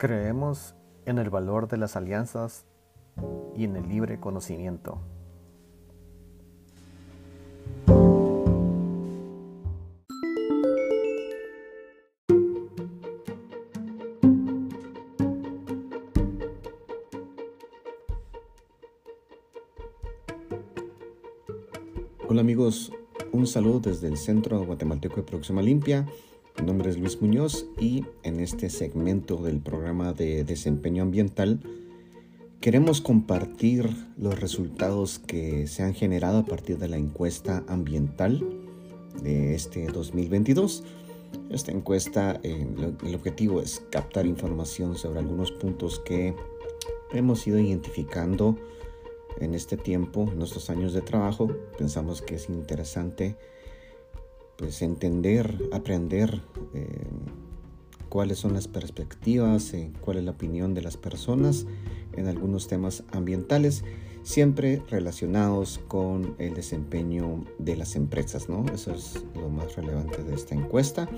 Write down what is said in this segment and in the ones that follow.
Creemos en el valor de las alianzas y en el libre conocimiento. Hola amigos, un saludo desde el Centro Guatemalteco de Producción Limpia. Mi nombre es Luis Muñoz y en este segmento del programa de desempeño ambiental queremos compartir los resultados que se han generado a partir de la encuesta ambiental de este 2022. Esta encuesta, eh, el objetivo es captar información sobre algunos puntos que hemos ido identificando en este tiempo, en nuestros años de trabajo. Pensamos que es interesante pues entender, aprender eh, cuáles son las perspectivas, eh, cuál es la opinión de las personas en algunos temas ambientales, siempre relacionados con el desempeño de las empresas, ¿no? Eso es lo más relevante de esta encuesta.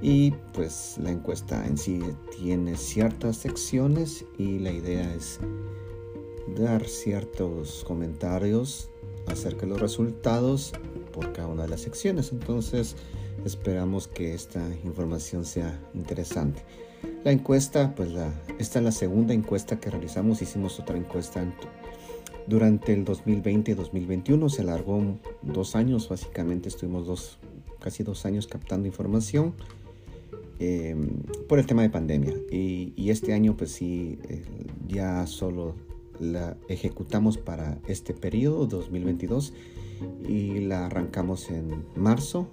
Y pues la encuesta en sí tiene ciertas secciones y la idea es dar ciertos comentarios acerca de los resultados por cada una de las secciones. Entonces esperamos que esta información sea interesante. La encuesta, pues la, esta es la segunda encuesta que realizamos. Hicimos otra encuesta durante el 2020 y 2021. Se alargó dos años, básicamente estuvimos dos, casi dos años captando información. Em, por el tema de pandemia y, este año pues sí eh, ya solo la ejecutamos para este periodo 2022 y la arrancamos en marzo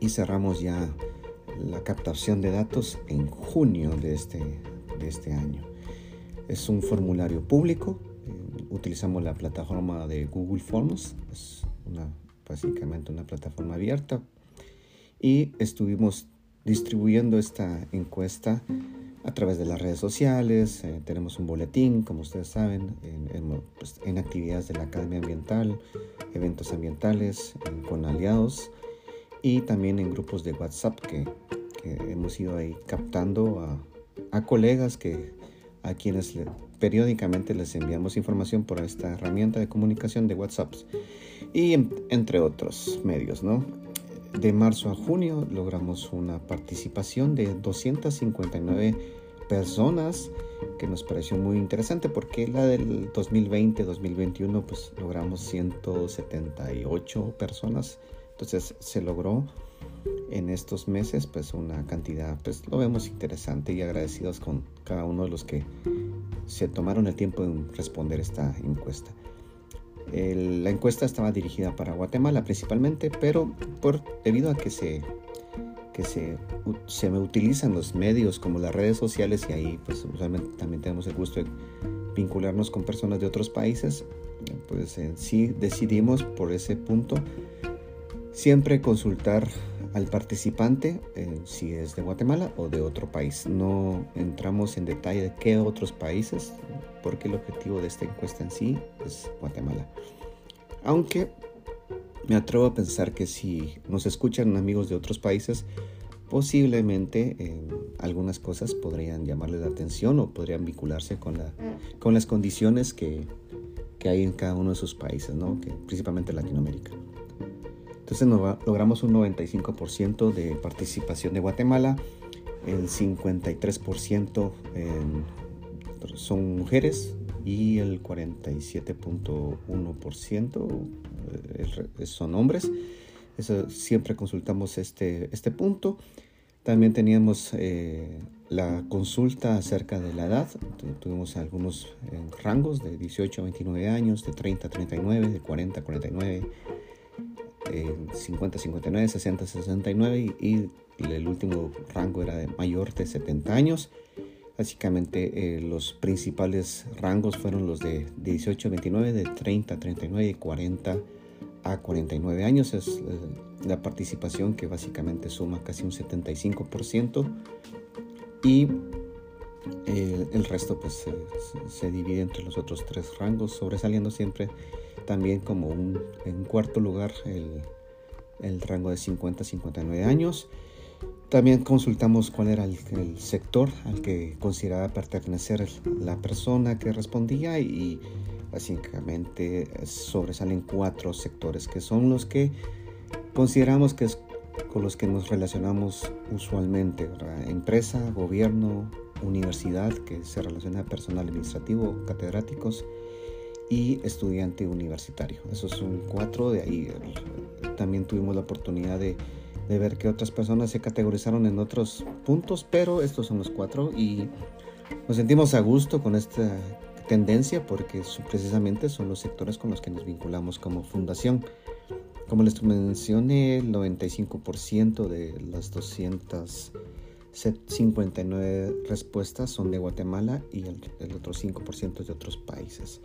y cerramos ya la captación de datos en junio de este, de este año. Es un formulario público, eh, utilizamos la plataforma de Google Forms, es básicamente una plataforma abierta y estuvimos distribuyendo esta encuesta a través de las redes sociales. Eh, tenemos un boletín, como ustedes saben, pues, en, actividades de la Academia Ambiental, eventos ambientales con aliados y también en grupos de WhatsApp que, hemos ido ahí captando a, colegas que a quienes periódicamente les enviamos información por esta herramienta de comunicación de WhatsApp y entre otros medios, ¿no? De marzo a junio logramos una participación de 259 personas que nos pareció muy interesante porque la del 2020-2021 pues logramos 178 personas. Entonces se logró en estos meses pues una cantidad pues lo vemos interesante y agradecidos con cada uno de los que se tomaron el tiempo en responder esta encuesta la encuesta estaba dirigida para Guatemala principalmente pero por debido a que se que se, se utilizan los medios como las redes sociales y ahí pues usualmente también tenemos el gusto de vincularnos con personas de otros países, pues en sí decidimos por ese punto siempre consultar al participante eh, si es de Guatemala o de otro país. No entramos en detalle de qué otros países, porque el objetivo de esta encuesta en sí es Guatemala. Aunque me atrevo a pensar que si nos escuchan amigos de otros países, posiblemente eh, algunas cosas podrían llamarles la atención o podrían vincularse con, la, con las condiciones que, hay en cada uno de sus países, ¿no? que, principalmente Latinoamérica. Entonces logramos un 95% de participación de Guatemala, el 53% son mujeres y el 47.1% son hombres. Eso, siempre consultamos este, este punto. También teníamos eh, la consulta acerca de la edad. Tuvimos algunos eh, rangos de 18 a 29 años, de 30 a 39, de 40 a 49, 50 a 59, 60 a 69 y, el último rango era de mayor de 70 años. Básicamente eh, los principales rangos fueron los de 18 a 29, de 30 a 39 y 40 a a 49 años. Es eh, la participación que básicamente suma casi un 75% y eh, el resto pues se, divide entre los otros tres rangos, sobresaliendo siempre también como un, en cuarto lugar el, el rango de 50 a 59 años. También consultamos cuál era el, sector al que consideraba pertenecer la persona que respondía y básicamente sobresalen cuatro sectores que son los que consideramos que es con los que nos relacionamos usualmente, empresa, gobierno, universidad, que se relaciona a personal administrativo, catedráticos y estudiante universitario. Esos son cuatro, de ahí también tuvimos la oportunidad de, de ver que otras personas se categorizaron en otros puntos, pero estos son los cuatro y nos sentimos a gusto con esta tendencia porque precisamente son los sectores con los que nos vinculamos como fundación. Como les mencioné, el 95% de las 259 respuestas son de Guatemala y el, otro 5% de otros países.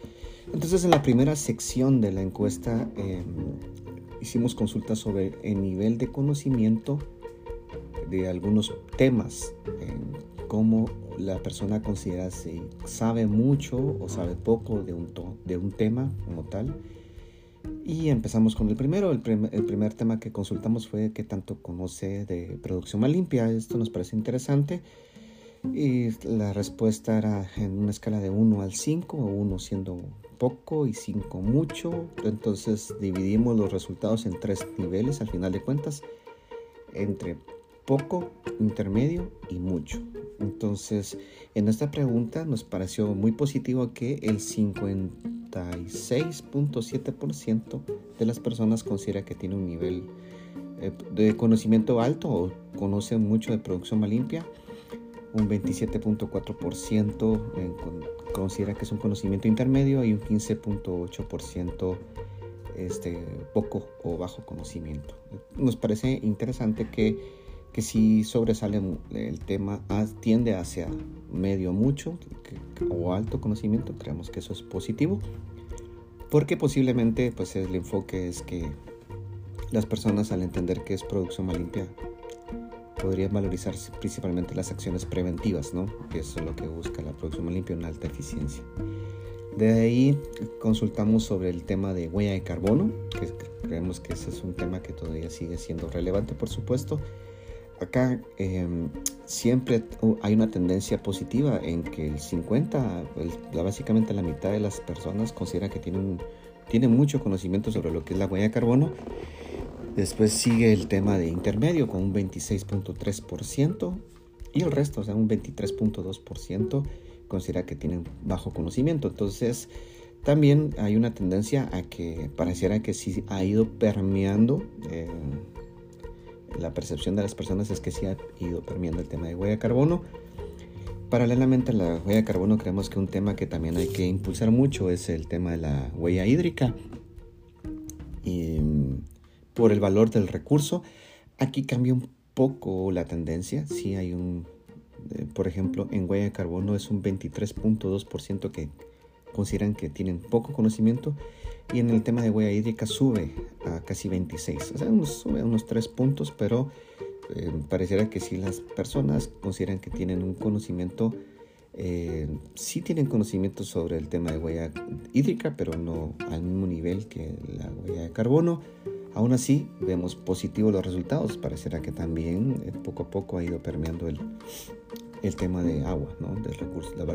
Entonces, en la primera sección de la encuesta em, hicimos consultas sobre el nivel de conocimiento de algunos temas, cómo la persona considera si sabe mucho o sabe poco de un, de un tema como tal y empezamos con el primero. El, primer tema que consultamos fue qué tanto conoce de producción más limpia. Esto nos parece interesante. Y la respuesta era en una escala de 1 al 5, 1 siendo poco y 5 mucho. Entonces dividimos los resultados en tres niveles al final de cuentas, entre poco, intermedio y mucho. Entonces, en esta pregunta nos pareció muy positivo que el 56.7% de las personas considera que tiene un nivel eh, de conocimiento alto o conoce mucho de producción más limpia. Un 27.4% considera que es un conocimiento intermedio y un 15.8% este, poco o bajo conocimiento. Nos parece interesante que que si sobresale el tema tiende hacia medio mucho o alto conocimiento, creemos que eso es positivo, porque posiblemente pues el enfoque es que las personas al entender que es producción más limpia podrían valorizar principalmente las acciones preventivas, ¿no? que es lo que busca la producción limpia, una alta eficiencia. De ahí consultamos sobre el tema de huella de carbono, que creemos que ese es un tema que todavía sigue siendo relevante, por supuesto, acá em, siempre hay una tendencia positiva en que el 50, básicamente la mitad de las personas considera que tienen, tienen mucho conocimiento sobre lo que es la huella de carbono. Después sigue el tema de intermedio con un 26.3% y el resto, o sea, un 23.2% considera que tienen bajo conocimiento. Entonces, también hay una tendencia a que pareciera que sí ha ido permeando eh, la percepción de las personas es que sí ha ido permeando el tema de huella de carbono. Paralelamente a la huella de carbono creemos que un tema que también hay que impulsar mucho es el tema de la huella hídrica y por el valor del recurso. Aquí cambia un poco la tendencia. Sí hay un, eh, por ejemplo, en huella de carbono es un 23.2% que consideran que tienen poco conocimiento y en el tema de huella hídrica sube a casi 26, o sea, sube unos 3 puntos, pero eh, pareciera que si las personas consideran que tienen un conocimiento, eh, sí tienen conocimiento sobre el tema de huella hídrica, pero no al mismo nivel que la huella de carbono. Aún así, vemos positivos los resultados. Pareciera que también eh, poco a poco ha ido permeando el, el tema de agua, ¿no? del recurso, la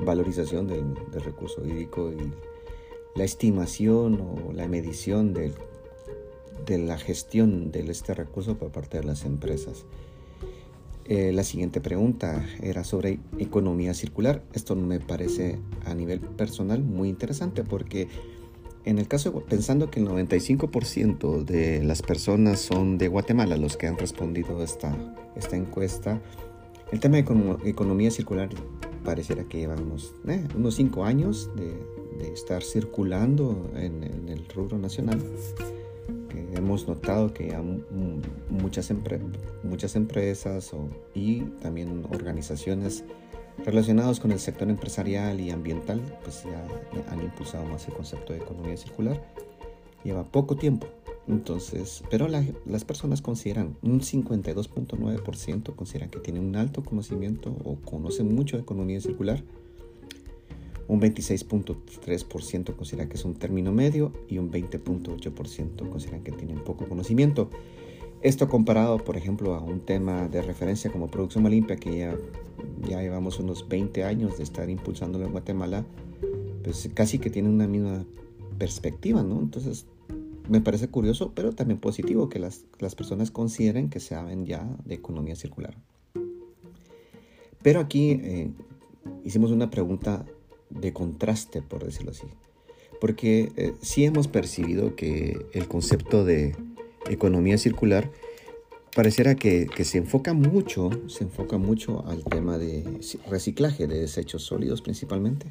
valorización del, recurso hídrico y la estimación o la medición de la gestión de este recurso por parte de las empresas. Eh, la siguiente pregunta era sobre economía circular. Esto me parece a nivel personal muy interesante porque en el caso, pensando que el 95% de las personas son de Guatemala los que han respondido esta, esta encuesta, el tema de economía circular pareciera que lleva unos, eh, cinco años de, estar circulando en, el rubro nacional, hemos notado que muchas, muchas empresas y también organizaciones relacionadas con el sector empresarial y ambiental, pues ya han impulsado más el concepto de economía circular. Lleva poco tiempo, entonces, pero las personas consideran, un 52.9% consideran que tienen un alto conocimiento o conocen mucho de economía circular un 26.3% consideran que es un término medio y un 20.8% consideran que tienen poco conocimiento. Esto comparado, por ejemplo, a un tema de referencia como Producción Olimpia, que ya, llevamos unos 20 años de estar impulsándolo en Guatemala, pues casi que tiene una misma perspectiva, ¿no? Entonces, me parece curioso, pero también positivo que las, las personas consideren que saben ya de economía circular. Pero aquí eh, hicimos una pregunta de contraste, por decirlo así. Porque eh, sí hemos percibido que el concepto de economía circular pareciera que, se enfoca mucho, se enfoca mucho al tema de reciclaje de desechos sólidos principalmente.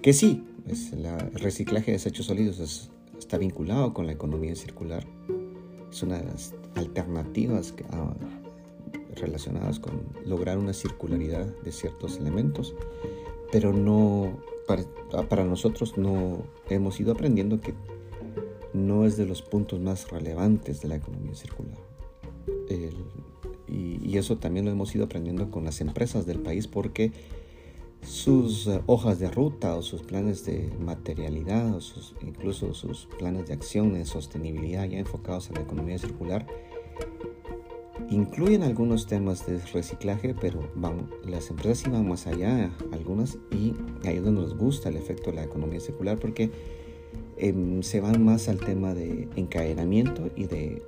Que sí, es el reciclaje de desechos sólidos está vinculado con la economía circular. Es una de las alternativas que, ah, relacionadas con lograr una circularidad de ciertos elementos, pero no, para, nosotros no hemos ido aprendiendo que no es de los puntos más relevantes de la economía circular. y, eso también lo hemos ido aprendiendo con las empresas del país porque sus eh, hojas de ruta o sus planes de materialidad o sus, incluso sus planes de acción en sostenibilidad ya enfocados en la economía circular incluyen algunos temas de reciclaje, pero van, las empresas van más allá, algunas, y ahí es donde nos gusta el efecto de la economía circular, porque em, se van más al tema de encadenamiento y de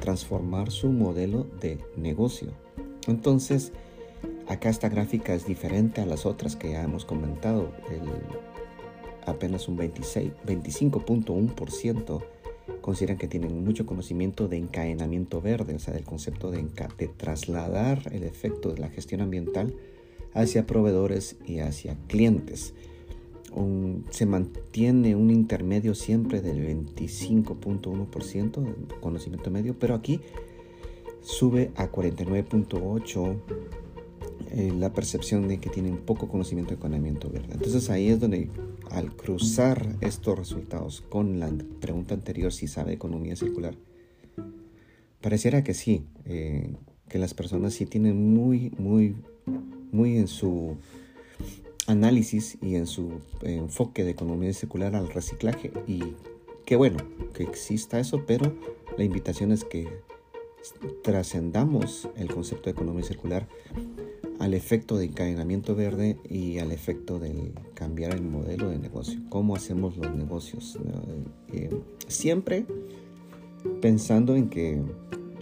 transformar su modelo de negocio. Entonces, acá esta gráfica es diferente a las otras que ya hemos comentado. Apenas un 26, 25.1% consideran que tienen mucho conocimiento de encadenamiento verde, o sea, del concepto de, de trasladar el efecto de la gestión ambiental hacia proveedores y hacia clientes. Se mantiene un intermedio siempre del 25.1% de conocimiento medio, pero aquí sube a 49.8% eh, la percepción de que tienen poco conocimiento de encadenamiento verde. Entonces ahí es donde al cruzar estos resultados con la pregunta anterior si sabe economía circular, pareciera que sí, eh, que las personas sí tienen muy, muy, muy en su análisis y en su enfoque de economía circular al reciclaje y qué bueno que exista eso, pero la invitación es que trascendamos el concepto de economía circular al efecto de encadenamiento verde y al efecto de cambiar el modelo de negocio, cómo hacemos los negocios. Eh, siempre pensando en que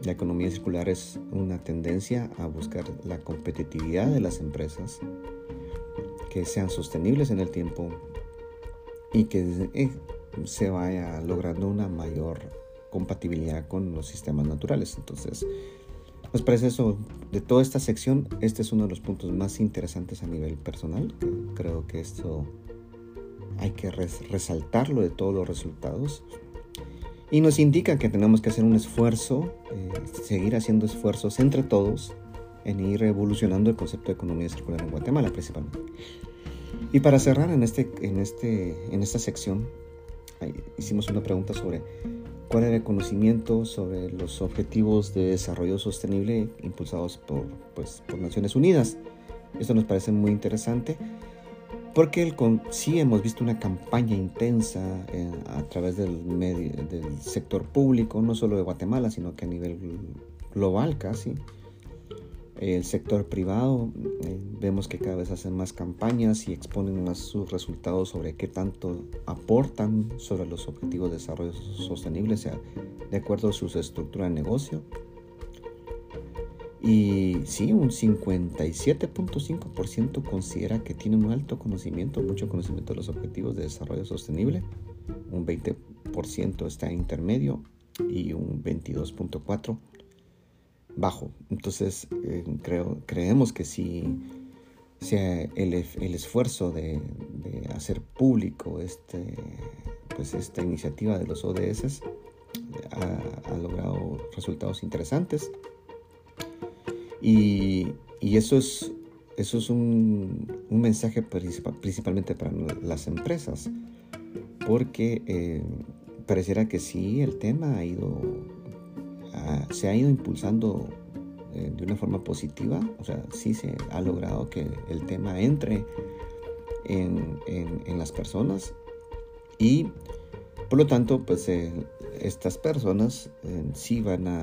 la economía circular es una tendencia a buscar la competitividad de las empresas, que sean sostenibles en el tiempo y que eh, se vaya logrando una mayor compatibilidad con los sistemas naturales. Entonces, nos parece eso, de toda esta sección, este es uno de los puntos más interesantes a nivel personal. Creo que esto hay que resaltarlo de todos los resultados. Y nos indica que tenemos que hacer un esfuerzo, eh, seguir haciendo esfuerzos entre todos en ir evolucionando el concepto de economía circular en Guatemala principalmente. Y para cerrar en, este, en, este, en esta sección, hicimos una pregunta sobre cuál era el conocimiento sobre los objetivos de desarrollo sostenible impulsados por, pues, por Naciones Unidas. Esto nos parece muy interesante porque el sí hemos visto una campaña intensa eh, a través del, medio, del sector público, no solo de Guatemala, sino que a nivel global casi, el sector privado, eh, vemos que cada vez hacen más campañas y exponen más sus resultados sobre qué tanto aportan sobre los objetivos de desarrollo sostenible, sea, de acuerdo a su estructura de negocio. Y sí, un 57.5% considera que tiene un alto conocimiento, mucho conocimiento de los objetivos de desarrollo sostenible. Un 20% está intermedio y un 22.4% bajo. Entonces, eh, creemos que si el, el esfuerzo de, hacer público este, pues esta iniciativa de los ODS ha, logrado resultados interesantes. Y, y, eso es, eso es un, un mensaje principalmente para las empresas, porque eh, pareciera que sí, el tema ha ido se ha ido impulsando eh, de una forma positiva, o sea, sí se ha logrado que el tema entre en, en, las personas y Por lo tanto, pues estas personas sí van a,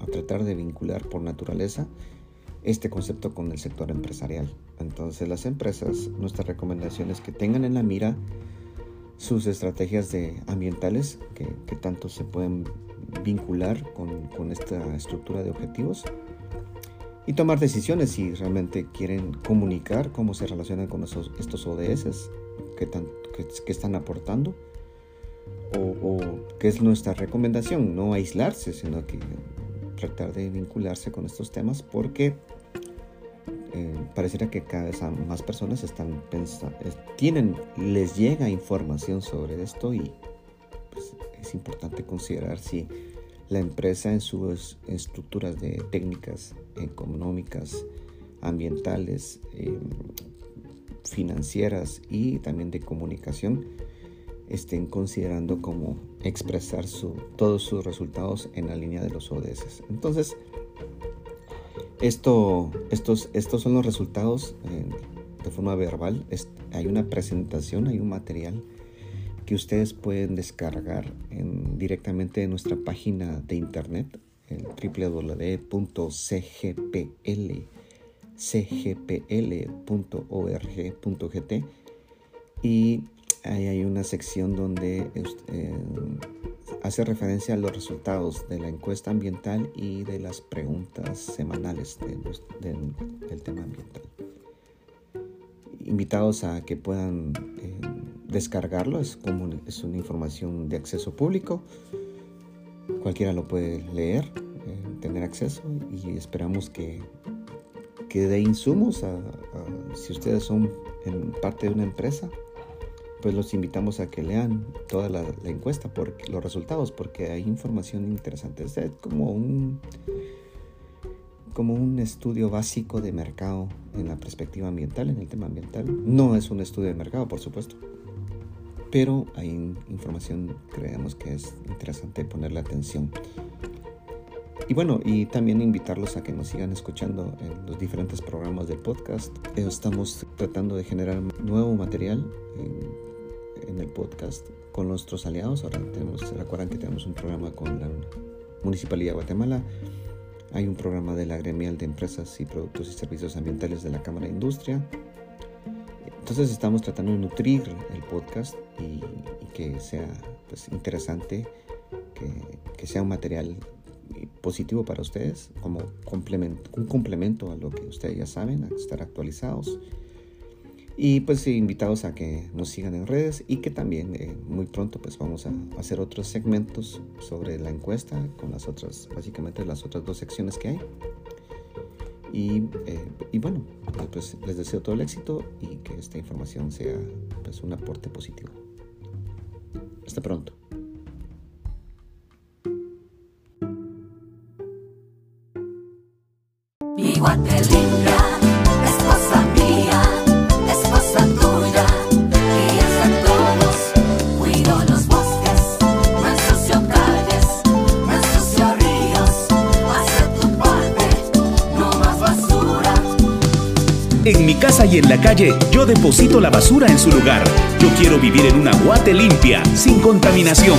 a tratar de vincular por naturaleza este concepto con el sector empresarial. Entonces las empresas, nuestra recomendación es que tengan en la mira sus estrategias de ambientales que, tanto se pueden vincular con, esta estructura de objetivos y tomar decisiones si realmente quieren comunicar cómo se relacionan con estos ODS que, que, están aportando o, o qué es nuestra recomendación, no aislarse, sino que tratar de vincularse con estos temas porque eh, pareciera que cada vez más personas están pensando, tienen, les llega información sobre esto y pues, es importante considerar si la empresa en sus estructuras de técnicas económicas, ambientales, em, financieras y también de comunicación estén considerando cómo expresar su, todos sus resultados en la línea de los ODS. Entonces, esto, estos, estos son los resultados eh, de forma verbal. hay una presentación, hay un material que ustedes pueden descargar directamente en nuestra página de internet, www.cgpl.org.gt y ahí hay una sección donde eh, hace referencia a los resultados de la encuesta ambiental y de las preguntas semanales del tema ambiental. Invitados a que puedan eh, descargarlo, es, como, es una información de acceso público, cualquiera lo puede leer, eh, tener acceso y esperamos que, que dé insumos a, si ustedes son en parte de una empresa pues los invitamos a que lean toda la, encuesta, por los resultados, porque hay información interesante. Es como un, como un estudio básico de mercado en la perspectiva ambiental, en el tema ambiental. No es un estudio de mercado, por supuesto, pero hay información, creemos que es interesante ponerle atención. Y bueno, y también invitarlos a que nos sigan escuchando en los diferentes programas del podcast. Estamos tratando de generar nuevo material en el podcast con nuestros aliados. Ahora tenemos, se recuerdan que tenemos un programa con la Municipalidad de Guatemala. Hay un programa de la gremial de empresas y productos y servicios ambientales de la Cámara de Industria. Entonces estamos tratando de nutrir el podcast y, que sea pues, interesante, que, que, sea un material positivo para ustedes, como complemento, un complemento a lo que ustedes ya saben, a estar actualizados y pues invitados a que nos sigan en redes y que también eh, muy pronto pues vamos a hacer otros segmentos sobre la encuesta con las otras, básicamente las otras dos secciones que hay. Y, eh, y bueno, pues les deseo todo el éxito y que esta información sea pues un aporte positivo. Hasta pronto. Mi y en la calle yo deposito la basura en su lugar. Yo quiero vivir en una guate limpia, sin contaminación.